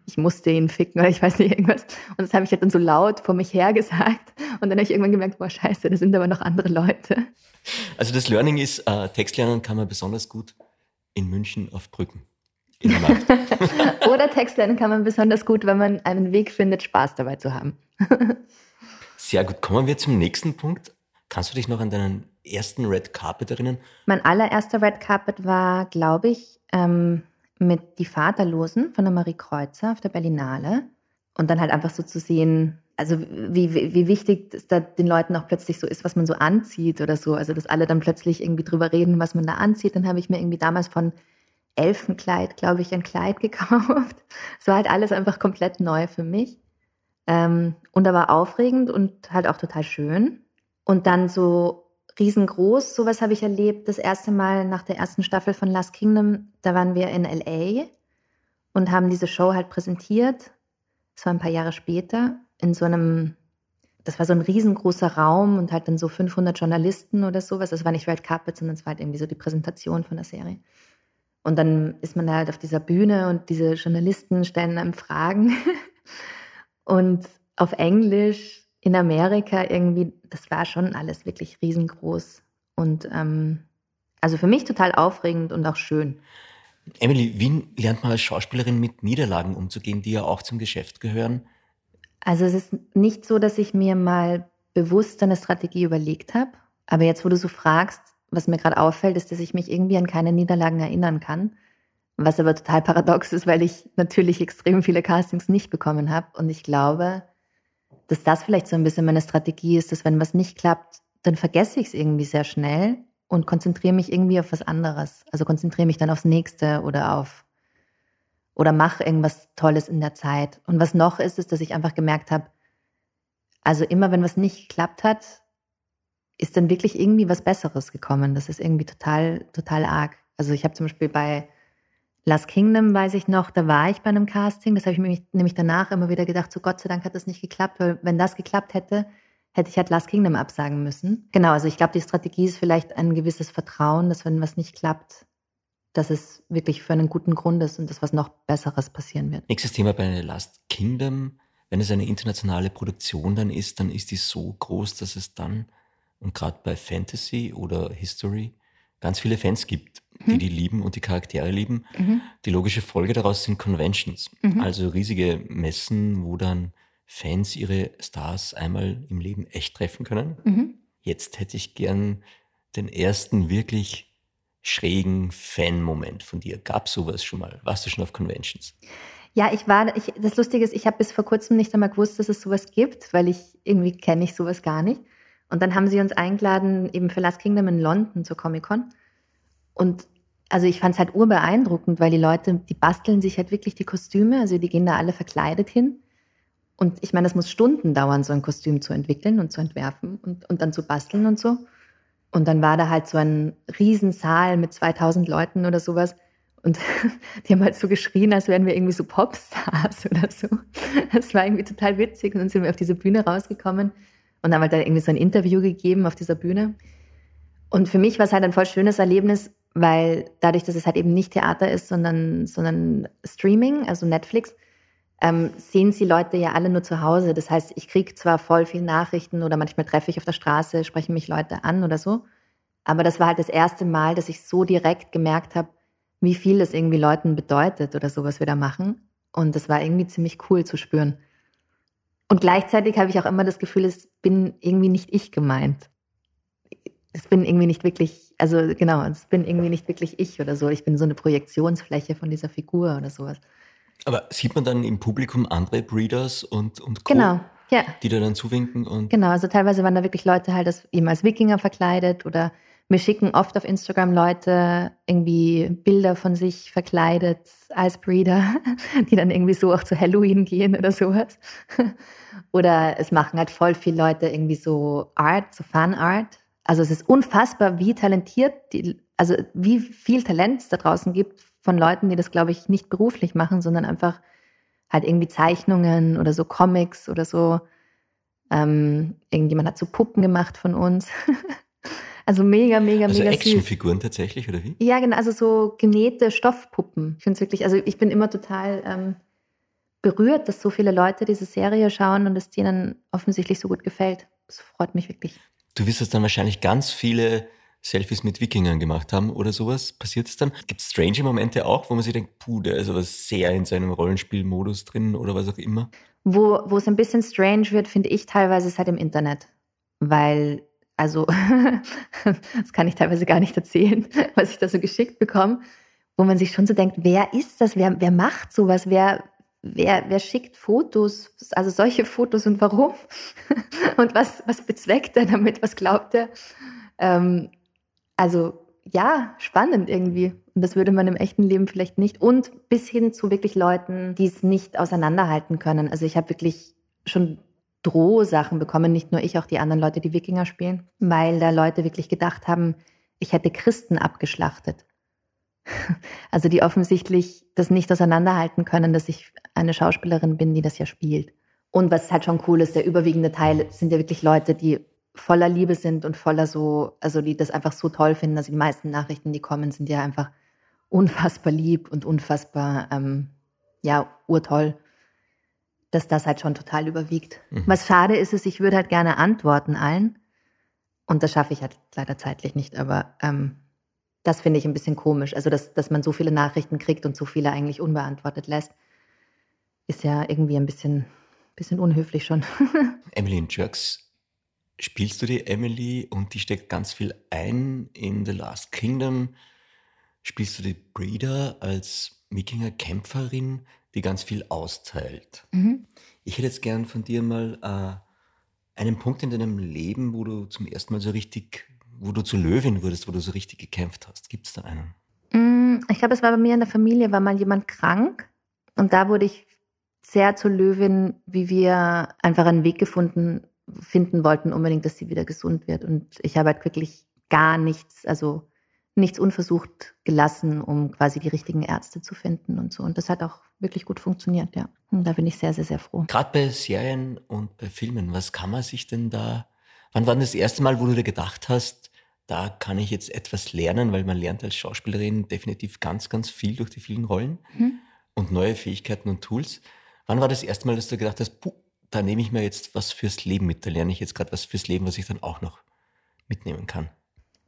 ich musste ihn ficken oder ich weiß nicht irgendwas. Und das habe ich halt dann so laut vor mich her gesagt. Und dann habe ich irgendwann gemerkt, boah, scheiße, da sind aber noch andere Leute. Also das Learning ist, äh, Textlernen kann man besonders gut in München auf Brücken. (laughs) Oder Textlernen kann man besonders gut, wenn man einen Weg findet, Spaß dabei zu haben. (laughs) Sehr gut. Kommen wir zum nächsten Punkt. Kannst du dich noch an deinen ersten Red Carpet erinnern? Mein allererster Red Carpet war, glaube ich, ähm, mit Die Vaterlosen von der Marie Kreuzer auf der Berlinale. Und dann halt einfach so zu sehen, also wie, wie, wie wichtig es da den Leuten auch plötzlich so ist, was man so anzieht oder so. Also dass alle dann plötzlich irgendwie drüber reden, was man da anzieht. Dann habe ich mir irgendwie damals von Elfenkleid, glaube ich, ein Kleid (laughs) gekauft. Es war halt alles einfach komplett neu für mich. Ähm, und aber aufregend und halt auch total schön. Und dann so riesengroß, sowas habe ich erlebt. Das erste Mal nach der ersten Staffel von Last Kingdom, da waren wir in LA und haben diese Show halt präsentiert. Das war ein paar Jahre später in so einem, das war so ein riesengroßer Raum und halt dann so 500 Journalisten oder sowas. Das war nicht Red Carpet, sondern es war halt irgendwie so die Präsentation von der Serie. Und dann ist man halt auf dieser Bühne und diese Journalisten stellen einem Fragen. (laughs) und auf Englisch in Amerika irgendwie, das war schon alles wirklich riesengroß. Und ähm, also für mich total aufregend und auch schön. Emily, wie lernt man als Schauspielerin mit Niederlagen umzugehen, die ja auch zum Geschäft gehören? Also es ist nicht so, dass ich mir mal bewusst eine Strategie überlegt habe. Aber jetzt, wo du so fragst, was mir gerade auffällt, ist, dass ich mich irgendwie an keine Niederlagen erinnern kann. Was aber total (laughs) paradox ist, weil ich natürlich extrem viele Castings nicht bekommen habe. Und ich glaube, dass das vielleicht so ein bisschen meine Strategie ist, dass wenn was nicht klappt, dann vergesse ich es irgendwie sehr schnell und konzentriere mich irgendwie auf was anderes. Also konzentriere mich dann aufs nächste oder auf oder mache irgendwas Tolles in der Zeit. Und was noch ist, ist, dass ich einfach gemerkt habe, also immer wenn was nicht geklappt hat, ist dann wirklich irgendwie was Besseres gekommen. Das ist irgendwie total, total arg. Also ich habe zum Beispiel bei Last Kingdom, weiß ich noch, da war ich bei einem Casting. Das habe ich mir nämlich danach immer wieder gedacht, so Gott sei Dank hat das nicht geklappt, weil wenn das geklappt hätte, hätte ich halt Last Kingdom absagen müssen. Genau, also ich glaube, die Strategie ist vielleicht ein gewisses Vertrauen, dass wenn was nicht klappt, dass es wirklich für einen guten Grund ist und dass was noch Besseres passieren wird. Nächstes Thema bei Last Kingdom. Wenn es eine internationale Produktion dann ist, dann ist die so groß, dass es dann, und gerade bei Fantasy oder History, ganz viele Fans gibt, die mhm. die lieben und die Charaktere lieben. Mhm. Die logische Folge daraus sind Conventions, mhm. also riesige Messen, wo dann Fans ihre Stars einmal im Leben echt treffen können. Mhm. Jetzt hätte ich gern den ersten wirklich schrägen Fan-Moment von dir. Gab sowas schon mal? Warst du schon auf Conventions? Ja, ich war, ich, das Lustige ist, ich habe bis vor kurzem nicht einmal gewusst, dass es sowas gibt, weil ich irgendwie kenne ich sowas gar nicht. Und dann haben sie uns eingeladen, eben für Last Kingdom in London zur Comic-Con. Und also ich fand es halt urbeeindruckend, weil die Leute, die basteln sich halt wirklich die Kostüme, also die gehen da alle verkleidet hin. Und ich meine, das muss Stunden dauern, so ein Kostüm zu entwickeln und zu entwerfen und, und dann zu basteln und so. Und dann war da halt so ein Riesensaal mit 2000 Leuten oder sowas. Und (laughs) die haben halt so geschrien, als wären wir irgendwie so Popstars (laughs) oder so. Das war irgendwie total witzig. Und dann sind wir auf diese Bühne rausgekommen und haben halt da irgendwie so ein Interview gegeben auf dieser Bühne. Und für mich war es halt ein voll schönes Erlebnis, weil dadurch, dass es halt eben nicht Theater ist, sondern, sondern Streaming, also Netflix, ähm, sehen sie Leute ja alle nur zu Hause. Das heißt, ich kriege zwar voll viele Nachrichten oder manchmal treffe ich auf der Straße, sprechen mich Leute an oder so. Aber das war halt das erste Mal, dass ich so direkt gemerkt habe, wie viel das irgendwie Leuten bedeutet oder so, was wir da machen. Und das war irgendwie ziemlich cool zu spüren. Und gleichzeitig habe ich auch immer das Gefühl, es bin irgendwie nicht ich gemeint. Es bin irgendwie nicht wirklich, also genau, es bin irgendwie nicht wirklich ich oder so. Ich bin so eine Projektionsfläche von dieser Figur oder sowas. Aber sieht man dann im Publikum andere Breeders und, und Co., genau, ja. die da dann zuwinken? Und genau, also teilweise waren da wirklich Leute halt als, eben als Wikinger verkleidet oder mir schicken oft auf Instagram Leute irgendwie Bilder von sich verkleidet als Breeder, (laughs) die dann irgendwie so auch zu Halloween gehen oder sowas. (laughs) Oder es machen halt voll viele Leute irgendwie so Art, so Fan-Art. Also es ist unfassbar, wie talentiert, die, also wie viel Talent es da draußen gibt von Leuten, die das, glaube ich, nicht beruflich machen, sondern einfach halt irgendwie Zeichnungen oder so Comics oder so. Ähm, irgendjemand hat so Puppen gemacht von uns. (laughs) also mega, mega, also mega Actionfiguren tatsächlich, oder wie? Ja, genau, also so genähte Stoffpuppen. Ich finde es wirklich, also ich bin immer total ähm, berührt, dass so viele Leute diese Serie schauen und es denen offensichtlich so gut gefällt. Das freut mich wirklich. Du wirst es dann wahrscheinlich ganz viele Selfies mit Wikingern gemacht haben oder sowas. Passiert es dann? Gibt es strange Momente auch, wo man sich denkt, puh, der ist aber sehr in seinem Rollenspielmodus drin oder was auch immer? Wo, es ein bisschen strange wird, finde ich teilweise, ist halt im Internet. Weil, also, (laughs) das kann ich teilweise gar nicht erzählen, (laughs) was ich da so geschickt bekomme, wo man sich schon so denkt, wer ist das? Wer, wer macht sowas? Wer, wer, wer schickt Fotos, also solche Fotos und warum? (laughs) und was, was bezweckt er damit? Was glaubt er? Ähm, also ja, spannend irgendwie. Und das würde man im echten Leben vielleicht nicht. Und bis hin zu wirklich Leuten, die es nicht auseinanderhalten können. Also ich habe wirklich schon Drohsachen bekommen, nicht nur ich, auch die anderen Leute, die Wikinger spielen, weil da Leute wirklich gedacht haben, ich hätte Christen abgeschlachtet. (laughs) Also die offensichtlich das nicht auseinanderhalten können, dass ich eine Schauspielerin bin, die das ja spielt. Und was halt schon cool ist, der überwiegende Teil sind ja wirklich Leute, die voller Liebe sind und voller so, also die das einfach so toll finden. Also die meisten Nachrichten, die kommen, sind ja einfach unfassbar lieb und unfassbar, ähm, ja, urtoll, dass das halt schon total überwiegt. Mhm. Was schade ist, ist, ich würde halt gerne antworten allen. Und das schaffe ich halt leider zeitlich nicht, aber ähm, das finde ich ein bisschen komisch. Also, dass, dass man so viele Nachrichten kriegt und so viele eigentlich unbeantwortet lässt, ist ja irgendwie ein bisschen, bisschen unhöflich schon. (laughs) Emily in Jerks spielst du die Emily und die steckt ganz viel ein in The Last Kingdom. Spielst du die Breeder als Wikinger-Kämpferin, die ganz viel austeilt. Mhm. Ich hätte jetzt gern von dir mal äh, einen Punkt in deinem Leben, wo du zum ersten Mal so richtig, wo du zu Löwin wurdest, wo du so richtig gekämpft hast. Gibt es da einen? Mm, ich glaube, es war bei mir in der Familie, war mal jemand krank und da wurde ich sehr zur Löwin, wie wir einfach einen Weg gefunden finden wollten, unbedingt, dass sie wieder gesund wird. Und ich habe halt wirklich gar nichts, also nichts unversucht gelassen, um quasi die richtigen Ärzte zu finden und so. Und das hat auch wirklich gut funktioniert, ja. Und da bin ich sehr, sehr, sehr froh. Gerade bei Serien und bei Filmen, was kann man sich denn da, wann war das erste Mal, wo du dir gedacht hast, da kann ich jetzt etwas lernen, weil man lernt als Schauspielerin definitiv ganz, ganz viel durch die vielen Rollen mhm. und neue Fähigkeiten und Tools. Wann war das erste Mal, dass du gedacht hast, puh, da nehme ich mir jetzt was fürs Leben mit, da lerne ich jetzt gerade was fürs Leben, was ich dann auch noch mitnehmen kann?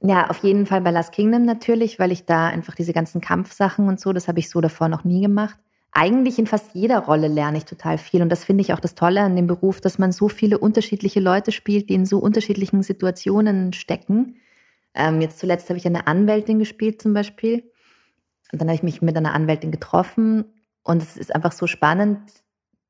Ja, auf jeden Fall bei Last Kingdom natürlich, weil ich da einfach diese ganzen Kampfsachen und so, das habe ich so davor noch nie gemacht. Eigentlich in fast jeder Rolle lerne ich total viel und das finde ich auch das Tolle an dem Beruf, dass man so viele unterschiedliche Leute spielt, die in so unterschiedlichen Situationen stecken. Ähm, jetzt zuletzt habe ich eine Anwältin gespielt zum Beispiel und dann habe ich mich mit einer Anwältin getroffen und es ist einfach so spannend,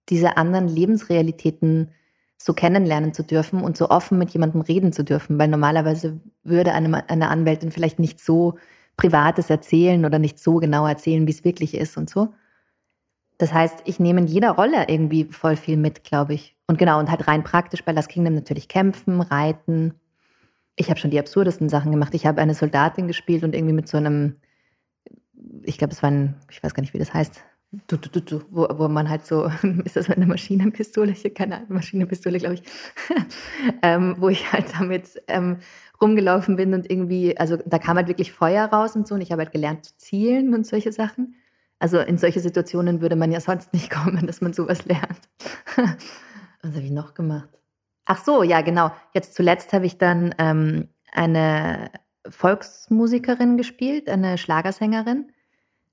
diese anderen Lebensrealitäten so kennenlernen zu dürfen und so offen mit jemandem reden zu dürfen, weil normalerweise würde eine, eine Anwältin vielleicht nicht so Privates erzählen oder nicht so genau erzählen, wie es wirklich ist und so. Das heißt, ich nehme in jeder Rolle irgendwie voll viel mit, glaube ich. Und genau, und halt rein praktisch bei Last Kingdom natürlich kämpfen, reiten. Ich habe schon die absurdesten Sachen gemacht. Ich habe eine Soldatin gespielt und irgendwie mit so einem, ich glaube, es war ein, ich weiß gar nicht, wie das heißt, du, du, du, wo, wo man halt so, (laughs) ist das mit einer Maschinenpistole? Ich keine Maschinenpistole, glaube ich, (laughs) ähm, wo ich halt damit ähm, rumgelaufen bin und irgendwie, also da kam halt wirklich Feuer raus und so und ich habe halt gelernt zu zielen und solche Sachen. Also in solche Situationen würde man ja sonst nicht (laughs) kommen, dass man sowas lernt. Was habe ich noch gemacht? Ach so, ja, genau. Jetzt zuletzt habe ich dann ähm, eine Volksmusikerin gespielt, eine Schlagersängerin.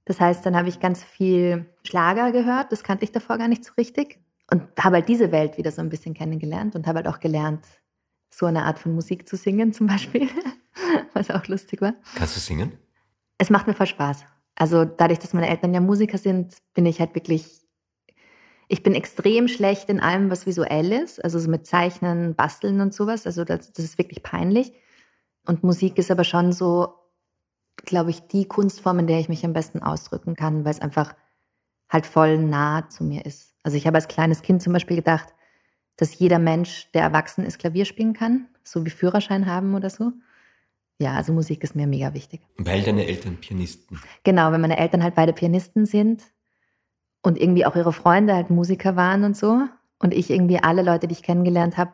Das heißt, dann habe ich ganz viel Schlager gehört, das kannte ich davor gar nicht so richtig. Und habe halt diese Welt wieder so ein bisschen kennengelernt und habe halt auch gelernt, so eine Art von Musik zu singen zum Beispiel, (laughs) was auch lustig war. Kannst du singen? Es macht mir voll Spaß. Also dadurch, dass meine Eltern ja Musiker sind, bin ich halt wirklich, ich bin extrem schlecht in allem, was visuell ist, also so mit Zeichnen, Basteln und sowas. Also das, das ist wirklich peinlich. Und Musik ist aber schon so glaube ich, die Kunstform, in der ich mich am besten ausdrücken kann, weil es einfach halt voll nah zu mir ist. Also ich habe als kleines Kind zum Beispiel gedacht, dass jeder Mensch, der erwachsen ist, Klavier spielen kann, so wie Führerschein haben oder so. Ja, also Musik ist mir mega wichtig. Weil deine Eltern Pianisten. Genau, wenn meine Eltern halt beide Pianisten sind und irgendwie auch ihre Freunde halt Musiker waren und so. Und ich irgendwie alle Leute, die ich kennengelernt habe,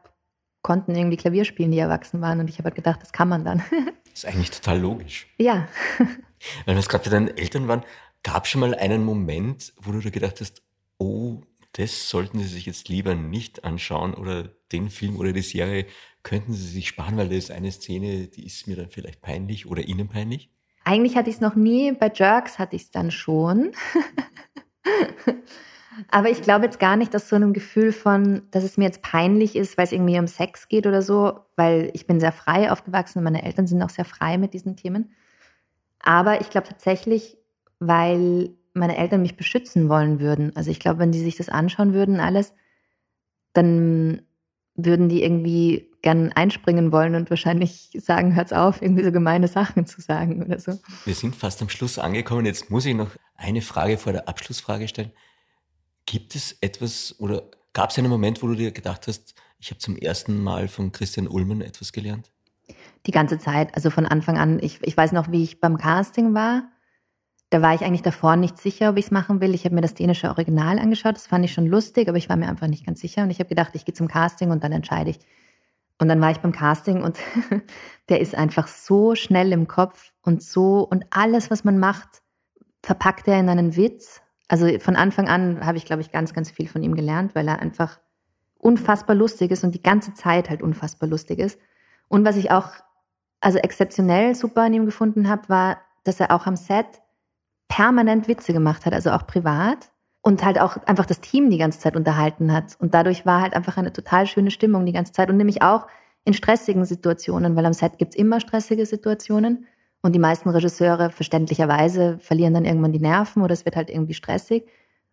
konnten irgendwie Klavier spielen, die erwachsen waren. Und ich habe halt gedacht, das kann man dann. (laughs) Das ist eigentlich total logisch. Ja. (laughs) Weil wir es gerade bei deinen Eltern waren, gab es schon mal einen Moment, wo du dir gedacht hast, oh, das sollten Sie sich jetzt lieber nicht anschauen oder den Film oder die Serie könnten Sie sich sparen, weil das ist eine Szene, die ist mir dann vielleicht peinlich oder Ihnen peinlich? Eigentlich hatte ich es noch nie, bei Jerks hatte ich es dann schon. (laughs) Aber ich glaube jetzt gar nicht, dass so ein Gefühl von, dass es mir jetzt peinlich ist, weil es irgendwie um Sex geht oder so, weil ich bin sehr frei aufgewachsen und meine Eltern sind auch sehr frei mit diesen Themen. Aber ich glaube tatsächlich, weil meine Eltern mich beschützen wollen würden. Also ich glaube, wenn die sich das anschauen würden, alles, dann würden die irgendwie gern einspringen wollen und wahrscheinlich sagen, hört's auf, irgendwie so gemeine Sachen zu sagen oder so. Wir sind fast am Schluss angekommen. Jetzt muss ich noch eine Frage vor der Abschlussfrage stellen. Gibt es etwas oder gab es einen Moment, wo du dir gedacht hast, ich habe zum ersten Mal von Christian Ullmann etwas gelernt? Die ganze Zeit, also von Anfang an. Ich, ich weiß noch, wie ich beim Casting war. Da war ich eigentlich davor nicht sicher, ob ich es machen will. Ich habe mir das dänische Original angeschaut. Das fand ich schon lustig, aber ich war mir einfach nicht ganz sicher. Und ich habe gedacht, ich gehe zum Casting und dann entscheide ich. Und dann war ich beim Casting und (laughs) der ist einfach so schnell im Kopf und so und alles, was man macht, verpackt er in einen Witz also von Anfang an habe ich, glaube ich, ganz, ganz viel von ihm gelernt, weil er einfach unfassbar lustig ist und die ganze Zeit halt unfassbar lustig ist. Und was ich auch also exzeptionell super an ihm gefunden habe, war, dass er auch am Set permanent Witze gemacht hat, also auch privat und halt auch einfach das Team die ganze Zeit unterhalten hat. Und dadurch war halt einfach eine total schöne Stimmung die ganze Zeit und nämlich auch in stressigen Situationen, weil am Set gibt es immer stressige Situationen. Und die meisten Regisseure verständlicherweise verlieren dann irgendwann die Nerven oder es wird halt irgendwie stressig.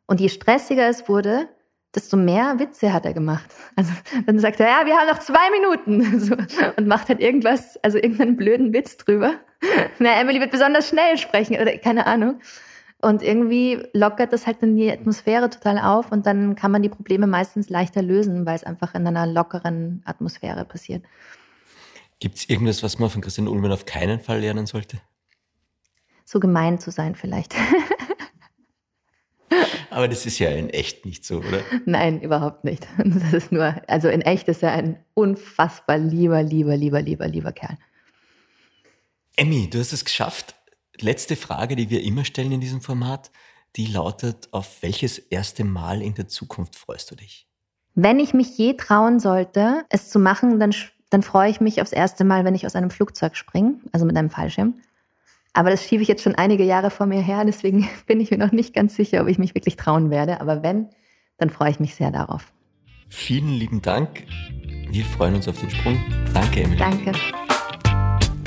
Und je stressiger es wurde, desto mehr Witze hat er gemacht. (laughs) Also dann sagt er, ja, wir haben noch zwei Minuten (laughs) so, und macht halt irgendwas, also irgendeinen blöden Witz drüber. (laughs) Na, Emily wird besonders schnell sprechen oder keine Ahnung. Und irgendwie lockert das halt dann die Atmosphäre total auf und dann kann man die Probleme meistens leichter lösen, weil es einfach in einer lockeren Atmosphäre passiert. Gibt es irgendwas, was man von Christian Ullmann auf keinen Fall lernen sollte? So gemein zu sein vielleicht. (laughs) Aber das ist ja in echt nicht so, oder? Nein, überhaupt nicht. (laughs) Das ist nur, also in echt ist er ein unfassbar lieber, lieber, lieber, lieber, lieber Kerl. Emmy, du hast es geschafft. Letzte Frage, die wir immer stellen in diesem Format, die lautet, auf welches erste Mal in der Zukunft freust du dich? Wenn ich mich je trauen sollte, es zu machen, dann dann freue ich mich aufs erste Mal, wenn ich aus einem Flugzeug springe, also mit einem Fallschirm. Aber das schiebe ich jetzt schon einige Jahre vor mir her, deswegen (laughs) bin ich mir noch nicht ganz sicher, ob ich mich wirklich trauen werde. Aber wenn, dann freue ich mich sehr darauf. Vielen lieben Dank. Wir freuen uns auf den Sprung. Danke, Emily. Danke.